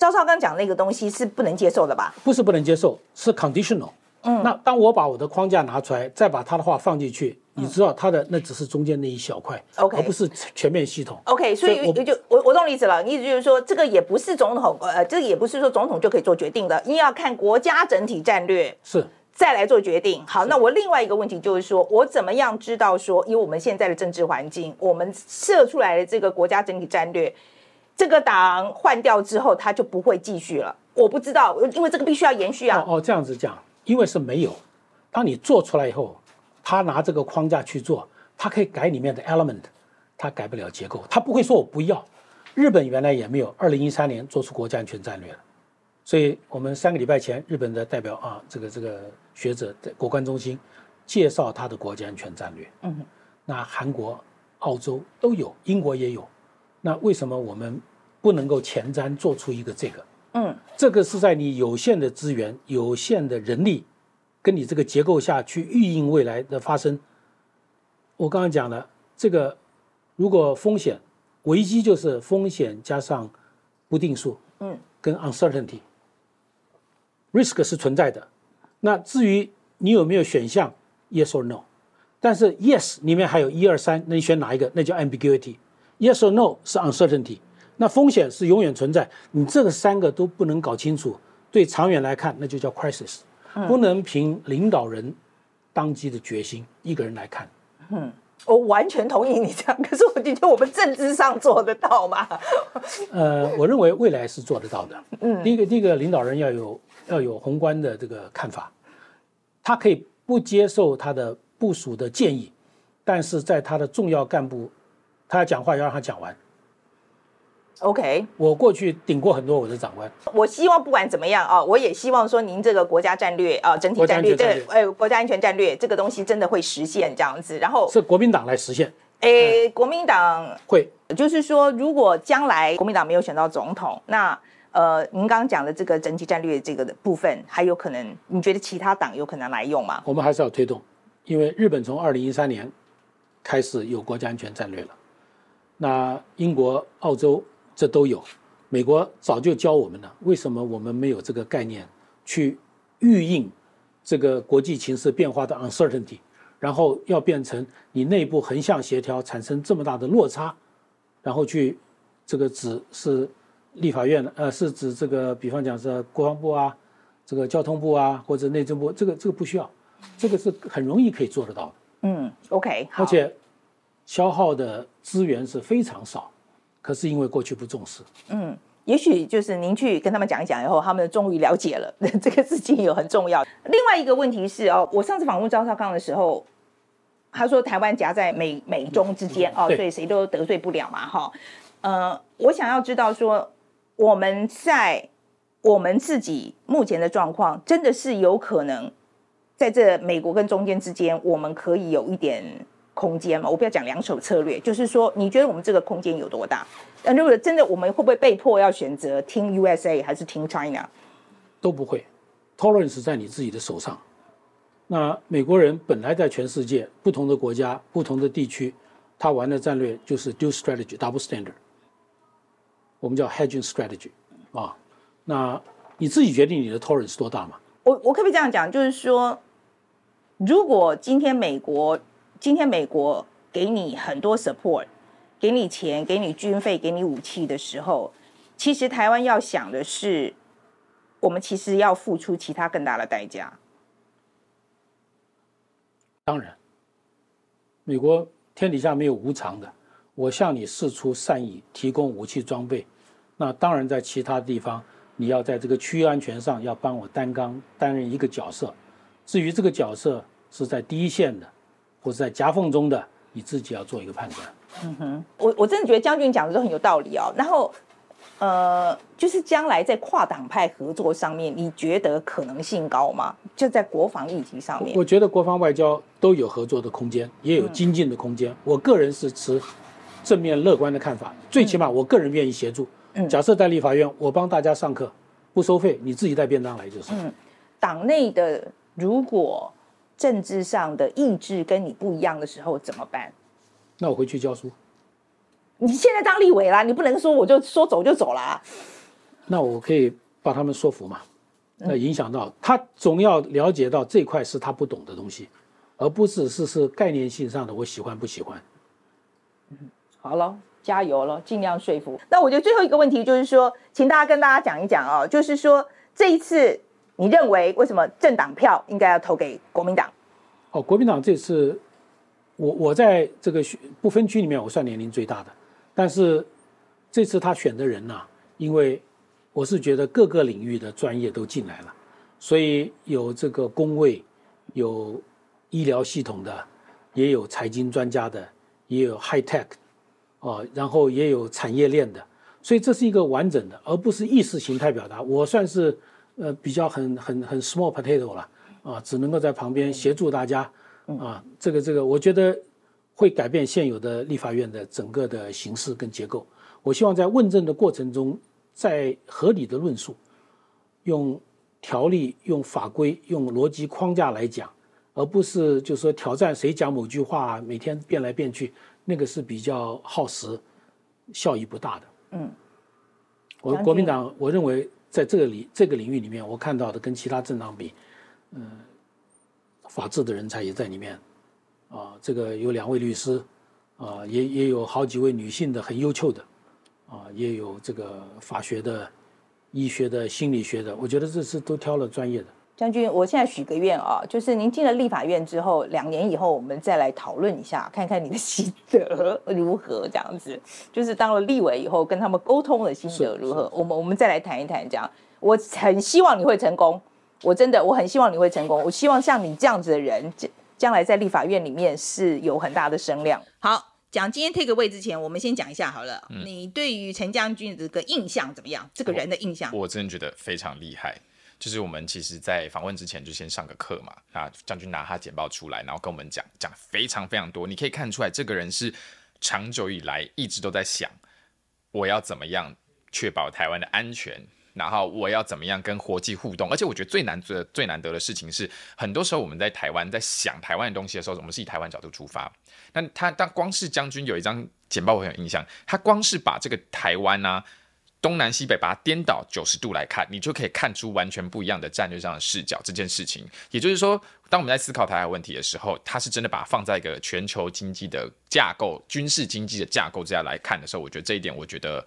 赵少刚讲那个东西是不能接受的吧？不是不能接受，是 conditional。嗯，那当我把我的框架拿出来，再把他的话放进去，嗯、你知道他的那只是中间那一小块，OK，而不是全面系统。OK，所以我就我我懂你意思了，意思就是说这个也不是总统，呃，这个也不是说总统就可以做决定的，你要看国家整体战略是再来做决定。好，那我另外一个问题就是说，我怎么样知道说，以我们现在的政治环境，我们设出来的这个国家整体战略？这个党换掉之后，他就不会继续了。我不知道，因为这个必须要延续啊。哦哦，这样子讲，因为是没有。当你做出来以后，他拿这个框架去做，他可以改里面的 element，他改不了结构，他不会说我不要。日本原来也没有，二零一三年做出国家安全战略了。所以我们三个礼拜前，日本的代表啊，这个这个学者在国关中心介绍他的国家安全战略。嗯，那韩国、澳洲都有，英国也有。那为什么我们不能够前瞻做出一个这个？嗯，这个是在你有限的资源、有限的人力，跟你这个结构下去预应未来的发生。我刚刚讲了，这个如果风险危机就是风险加上不定数，嗯，跟 uncertainty。risk 是存在的，那至于你有没有选项，yes or no，但是 yes 里面还有一二三，那你选哪一个？那叫 ambiguity。Yes or no 是 uncertainty，那风险是永远存在，你这个三个都不能搞清楚，对长远来看，那就叫 crisis，不能凭领导人当机的决心一个人来看。嗯，我完全同意你这样，可是我今天我们政治上做得到吗？呃，我认为未来是做得到的。嗯，第一个，第一个领导人要有。要有宏观的这个看法，他可以不接受他的部署的建议，但是在他的重要干部，他要讲话要让他讲完。OK，我过去顶过很多我的长官。我希望不管怎么样啊，我也希望说您这个国家战略啊，整体战略，对，呃，国家安全战略这个东西真的会实现这样子。然后是国民党来实现。诶，国民党会，就是说，如果将来国民党没有选到总统，那。呃，您刚刚讲的这个整体战略这个的部分，还有可能，你觉得其他党有可能来用吗？我们还是要推动，因为日本从二零一三年开始有国家安全战略了，那英国、澳洲这都有，美国早就教我们了，为什么我们没有这个概念去预应这个国际情势变化的 uncertainty，然后要变成你内部横向协调产生这么大的落差，然后去这个指是。立法院呃，是指这个，比方讲是国防部啊，这个交通部啊，或者内政部，这个这个不需要，这个是很容易可以做得到的。嗯，OK，而且消耗的资源是非常少，可是因为过去不重视。嗯，也许就是您去跟他们讲一讲以后，他们终于了解了 这个事情有很重要。另外一个问题是哦，我上次访问赵少康的时候，他说台湾夹在美美中之间哦，所以谁都得罪不了嘛，哈。呃，我想要知道说。我们在我们自己目前的状况，真的是有可能在这美国跟中间之间，我们可以有一点空间嘛？我不要讲两手策略，就是说，你觉得我们这个空间有多大？那如果真的，我们会不会被迫要选择听 USA 还是听 China？都不会，Tolerance 在你自己的手上。那美国人本来在全世界不同的国家、不同的地区，他玩的战略就是 Dual Strategy、Double Standard。我们叫 hedging strategy，啊，那你自己决定你的 tolerance 多大嘛？我我可不可以这样讲？就是说，如果今天美国今天美国给你很多 support，给你钱，给你军费，给你武器的时候，其实台湾要想的是，我们其实要付出其他更大的代价。当然，美国天底下没有无偿的，我向你示出善意，提供武器装备。那当然，在其他地方，你要在这个区域安全上要帮我担纲担任一个角色。至于这个角色是在第一线的，或者在夹缝中的，你自己要做一个判断。嗯哼，我我真的觉得将军讲的都很有道理哦。然后，呃，就是将来在跨党派合作上面，你觉得可能性高吗？就在国防议题上面，我觉得国防外交都有合作的空间，也有精进的空间。嗯、我个人是持正面乐观的看法，最起码我个人愿意协助。假设在立法院，我帮大家上课，不收费，你自己带便当来就是。嗯，党内的如果政治上的意志跟你不一样的时候怎么办？那我回去教书。你现在当立委啦，你不能说我就说走就走啦。那我可以把他们说服嘛？那影响到他，总要了解到这块是他不懂的东西，而不是是是概念性上的我喜欢不喜欢。嗯，好了。加油了，尽量说服。那我觉得最后一个问题就是说，请大家跟大家讲一讲哦，就是说这一次你认为为什么政党票应该要投给国民党？哦，国民党这次我我在这个不分区里面我算年龄最大的，但是这次他选的人呢、因为我是觉得各个领域的专业都进来了，所以有这个工位，有医疗系统的，也有财经专家的，也有 high tech。哦，然后也有产业链的，所以这是一个完整的，而不是意识形态表达。我算是呃比较很很很 small potato 了啊，只能够在旁边协助大家啊。这个这个，我觉得会改变现有的立法院的整个的形式跟结构。我希望在问政的过程中，在合理的论述，用条例、用法规、用逻辑框架来讲，而不是就是说挑战谁讲某句话，每天变来变去，那个是比较耗时、效益不大的。嗯，我国民党，我认为在这个领这个领域里面，我看到的跟其他政党比，嗯，法治的人才也在里面，啊，这个有两位律师，啊，也也有好几位女性的很优秀的，啊，也有这个法学的、医学的、心理学的，我觉得这是都挑了专业的。将军，我现在许个愿啊，就是您进了立法院之后，两年以后我们再来讨论一下，看看你的心得如何。这样子，就是当了立委以后，跟他们沟通的心得如何？我们我们再来谈一谈。这样，我很希望你会成功。我真的，我很希望你会成功。我希望像你这样子的人，将将来在立法院里面是有很大的声量。好，讲今天 take away 之前，我们先讲一下好了。嗯、你对于陈将军这个印象怎么样？这个人的印象？我，我真的觉得非常厉害。就是我们其实，在访问之前就先上个课嘛。那将军拿他简报出来，然后跟我们讲讲非常非常多。你可以看出来，这个人是长久以来一直都在想，我要怎么样确保台湾的安全，然后我要怎么样跟国际互动。而且我觉得最难得、最难得的事情是，很多时候我们在台湾在想台湾的东西的时候，我们是以台湾角度出发。那他当光是将军有一张简报我很有印象，他光是把这个台湾呢、东南西北把它颠倒九十度来看，你就可以看出完全不一样的战略上的视角。这件事情，也就是说，当我们在思考台海问题的时候，他是真的把它放在一个全球经济的架构、军事经济的架构之下来看的时候，我觉得这一点，我觉得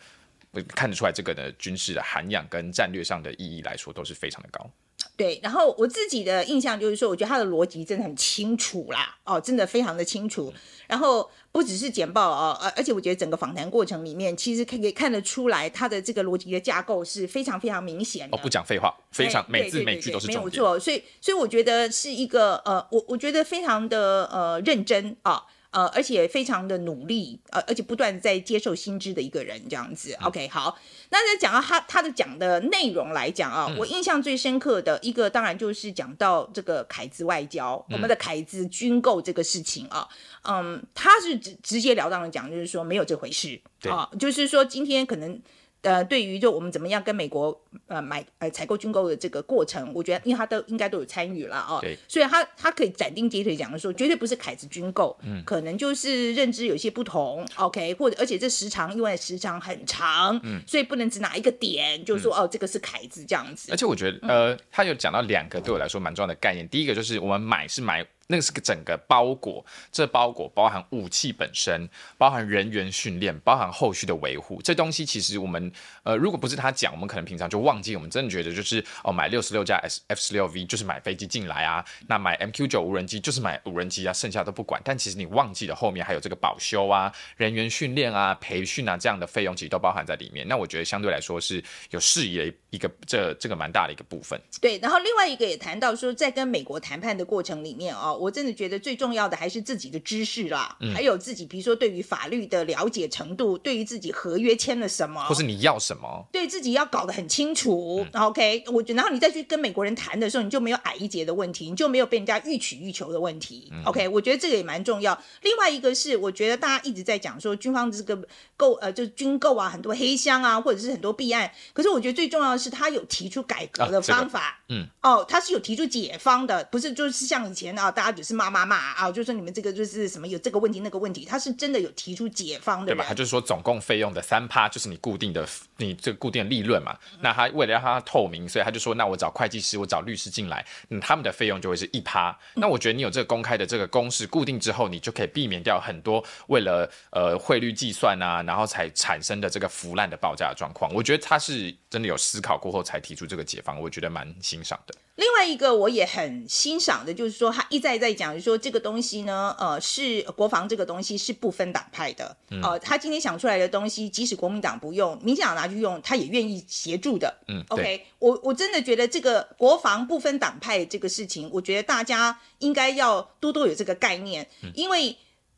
看得出来，这个的军事的涵养跟战略上的意义来说，都是非常的高。对，然后我自己的印象就是说，我觉得他的逻辑真的很清楚啦，哦，真的非常的清楚。然后不只是简报哦，而而且我觉得整个访谈过程里面，其实可以看得出来，他的这个逻辑的架构是非常非常明显的。哦，不讲废话，非常每字每句都是重点。没有错，所以所以我觉得是一个呃，我我觉得非常的呃认真啊。呃，而且非常的努力，呃，而且不断在接受新知的一个人，这样子。嗯、OK，好，那在讲到他他的讲的内容来讲啊，嗯、我印象最深刻的一个，当然就是讲到这个凯资外交，嗯、我们的凯资军购这个事情啊，嗯，他是直直截了当的讲，就是说没有这回事，对啊，就是说今天可能。呃，对于就我们怎么样跟美国呃买呃采购军购的这个过程，我觉得因为他都应该都有参与了啊，对所以他他可以斩钉截铁讲的说，绝对不是凯子军购，嗯，可能就是认知有些不同，OK，或者而且这时长因为时长很长，嗯，所以不能只拿一个点就说、嗯、哦这个是凯子这样子。而且我觉得呃，他有讲到两个对我来说蛮重要的概念，第一个就是我们买是买。那个是个整个包裹，这包裹包含武器本身，包含人员训练，包含后续的维护。这东西其实我们呃，如果不是他讲，我们可能平常就忘记。我们真的觉得就是哦，买六十六架 S F 十六 V 就是买飞机进来啊，那买 MQ 九无人机就是买无人机啊，剩下都不管。但其实你忘记了后面还有这个保修啊、人员训练啊、培训啊这样的费用，其实都包含在里面。那我觉得相对来说是有适宜的一个这这个蛮大的一个部分。对，然后另外一个也谈到说，在跟美国谈判的过程里面哦、哦。我真的觉得最重要的还是自己的知识啦，嗯、还有自己，比如说对于法律的了解程度，对于自己合约签了什么，或是你要什么，对自己要搞得很清楚。嗯、OK，我然后你再去跟美国人谈的时候，你就没有矮一截的问题，你就没有被人家欲取欲求的问题。嗯、OK，我觉得这个也蛮重要。另外一个是，我觉得大家一直在讲说军方这个购呃，就是军购啊，很多黑箱啊，或者是很多弊案。可是我觉得最重要的是，他有提出改革的方法。啊这个、嗯，哦，他是有提出解方的，不是就是像以前啊，大家只是骂骂骂。啊，就是说你们这个就是什么有这个问题那个问题，他是真的有提出解方的，对吧？他就是说总共费用的三趴就是你固定的，你这个固定的利润嘛。嗯、那他为了让他透明，所以他就说，那我找会计师，我找律师进来，嗯，他们的费用就会是一趴。嗯、那我觉得你有这个公开的这个公式固定之后，你就可以避免掉很多为了呃汇率计算啊，然后才产生的这个腐烂的报价的状况。我觉得他是真的有思考过后才提出这个解方，我觉得蛮欣赏的。另外一个我也很欣赏的，就是说他一再在讲，就是说这个东西呢，呃，是国防这个东西是不分党派的，嗯、呃，他今天想出来的东西，即使国民党不用，民进党拿去用，他也愿意协助的。嗯，OK，我我真的觉得这个国防不分党派这个事情，我觉得大家应该要多多有这个概念，嗯、因为。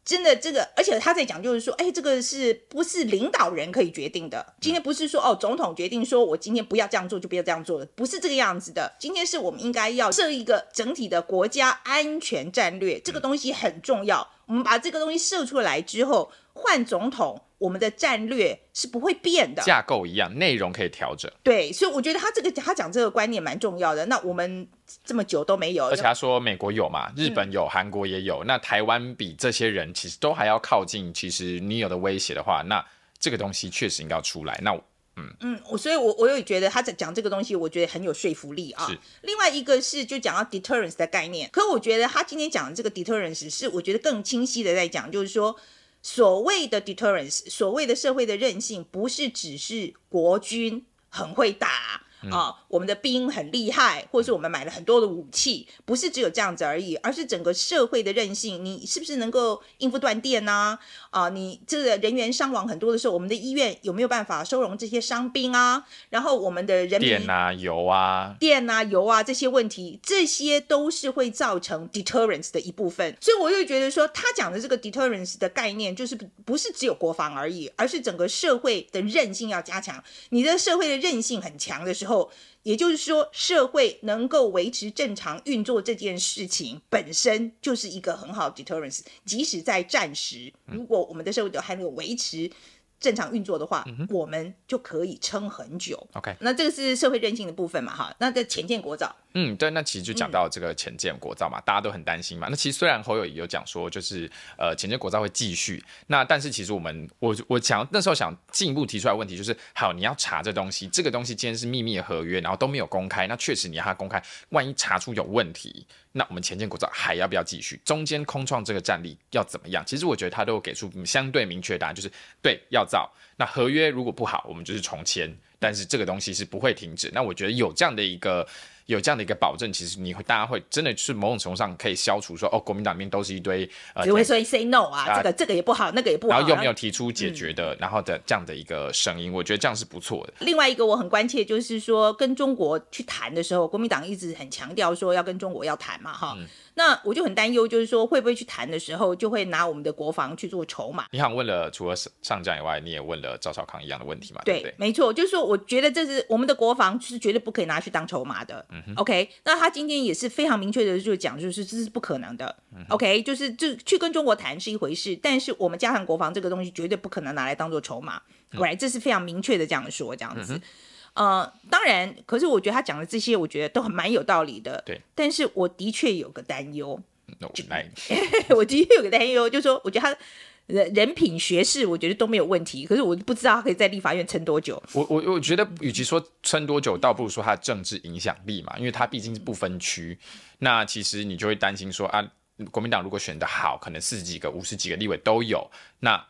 真的这个，而且他在讲就是说，哎，这个是不是领导人可以决定的？今天不是说哦，总统决定说我今天不要这样做就不要这样做了，不是这个样子的。今天是我们应该要设一个整体的国家安全战略，这个东西很重要。我们把这个东西设出来之后，换总统，我们的战略是不会变的，架构一样，内容可以调整。对，所以我觉得他这个他讲这个观念蛮重要的。那我们这么久都没有，而且他说美国有嘛，日本有，嗯、韩国也有。那台湾比这些人其实都还要靠近。其实你有的威胁的话，那这个东西确实应该要出来。那嗯嗯，我所以我，我我也觉得他在讲这个东西，我觉得很有说服力啊。是。另外一个是就讲到 deterrence 的概念，可我觉得他今天讲的这个 deterrence 是我觉得更清晰的在讲，就是说。所谓的 deterrence，所谓的社会的韧性，不是只是国军很会打。啊、哦，我们的兵很厉害，或者是我们买了很多的武器，不是只有这样子而已，而是整个社会的韧性，你是不是能够应付断电呢？啊、呃，你这个人员伤亡很多的时候，我们的医院有没有办法收容这些伤兵啊？然后我们的人民电啊、油啊、电啊、油啊这些问题，这些都是会造成 deterrence 的一部分。所以我就觉得说，他讲的这个 deterrence 的概念，就是不是只有国防而已，而是整个社会的韧性要加强。你的社会的韧性很强的时候。后，也就是说，社会能够维持正常运作这件事情本身就是一个很好的 deterrence。即使在战时，如果我们的社会都还能够维持。正常运作的话，嗯，我们就可以撑很久。OK，那这个是社会韧性的部分嘛？哈，那在前建国造，嗯，对，那其实就讲到这个潜舰国造嘛，嗯，大家都很担心嘛。那其实虽然侯友宜有讲说，就是呃潜舰国造会继续，那但是其实我们我我想那时候想进一步提出来问题就是，好，你要查这东西，这个东西既然是秘密的合约，然后都没有公开，那确实你要它公开，万一查出有问题。那我们潜舰国造还要不要继续？中间空创这个战力要怎么样？其实我觉得他都给出相对明确的答案，就是对，要造。那合约如果不好，我们就是重签。但是这个东西是不会停止。那我觉得有这样的一个。有这样的一个保证，其实你会大家会真的是某种程度上可以消除说哦，国民党里面都是一堆呃，只会说 say no 啊，啊，这个这个也不好，那个也不好，然后又没有提出解决的，嗯、然后的这样的一个声音，我觉得这样是不错的。另外一个我很关切，就是说跟中国去谈的时候，国民党一直很强调说要跟中国要谈嘛，哈、嗯，那我就很担忧，就是说会不会去谈的时候就会拿我们的国防去做筹码？你好像问了除了上将以外，你也问了赵少康一样的问题嘛？对，对对没错，就是说我觉得这是我们的国防是绝对不可以拿去当筹码的。嗯 OK，那。他今天也是非常明确的就讲，就是这是不可能的。嗯、OK，就是这去跟中国谈是一回事，但是我们加强国防这个东西绝对不可能拿来当做筹码。来、嗯，这是非常明确的这样说，这样子、嗯。呃，当然，可是我觉得他讲的这些，我觉得都很蛮有道理的。对，但是我的确有个担忧。No, 我的确有个担忧，就是说，我觉得他。人人品学识，我觉得都没有问题。可是我不知道他可以在立法院撑多久。我我我觉得，与其说撑多久，倒不如说他的政治影响力嘛，因为他毕竟是不分区。那其实你就会担心说啊，国民党如果选的好，可能四十几个、五十几个立委都有。那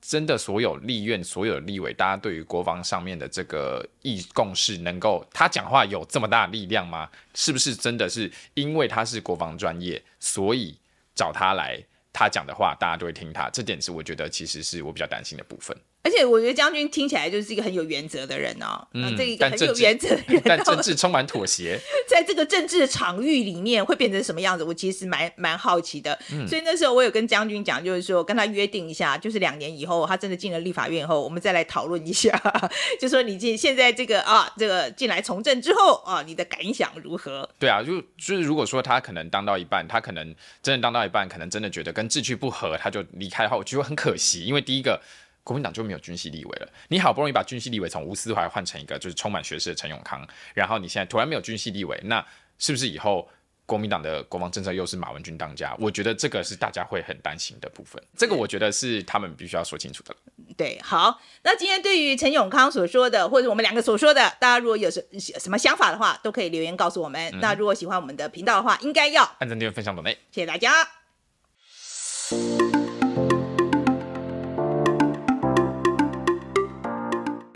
真的所有立院、所有立委，大家对于国防上面的这个意共识，能够他讲话有这么大力量吗？是不是真的是因为他是国防专业，所以找他来？他讲的话，大家都会听他，这点是我觉得其实是我比较担心的部分。而且我觉得将军听起来就是一个很有原则的人哦，嗯，这一个很有原则的人，但政治充满妥协，在这个政治的场域里面会变成什么样子？我其实蛮蛮好奇的。嗯，所以那时候我有跟将军讲，就是说跟他约定一下，就是两年以后他真的进了立法院以后，我们再来讨论一下，就说你进现在这个啊，这个进来从政之后啊，你的感想如何？对啊，就就是如果说他可能当到一半，他可能真的当到一半，可能真的觉得跟志趣不合，他就离开的话，我觉得很可惜，因为第一个。国民党就没有军系立委了。你好不容易把军系立委从吴思怀换成一个就是充满学识的陈永康，然后你现在突然没有军系立委，那是不是以后国民党的国防政策又是马文君当家？我觉得这个是大家会很担心的部分。这个我觉得是他们必须要说清楚的。对，好，那今天对于陈永康所说的，或者我们两个所说的，大家如果有什什么想法的话，都可以留言告诉我们。嗯、那如果喜欢我们的频道的话，应该要按赞、订阅、分享、抖内，谢谢大家。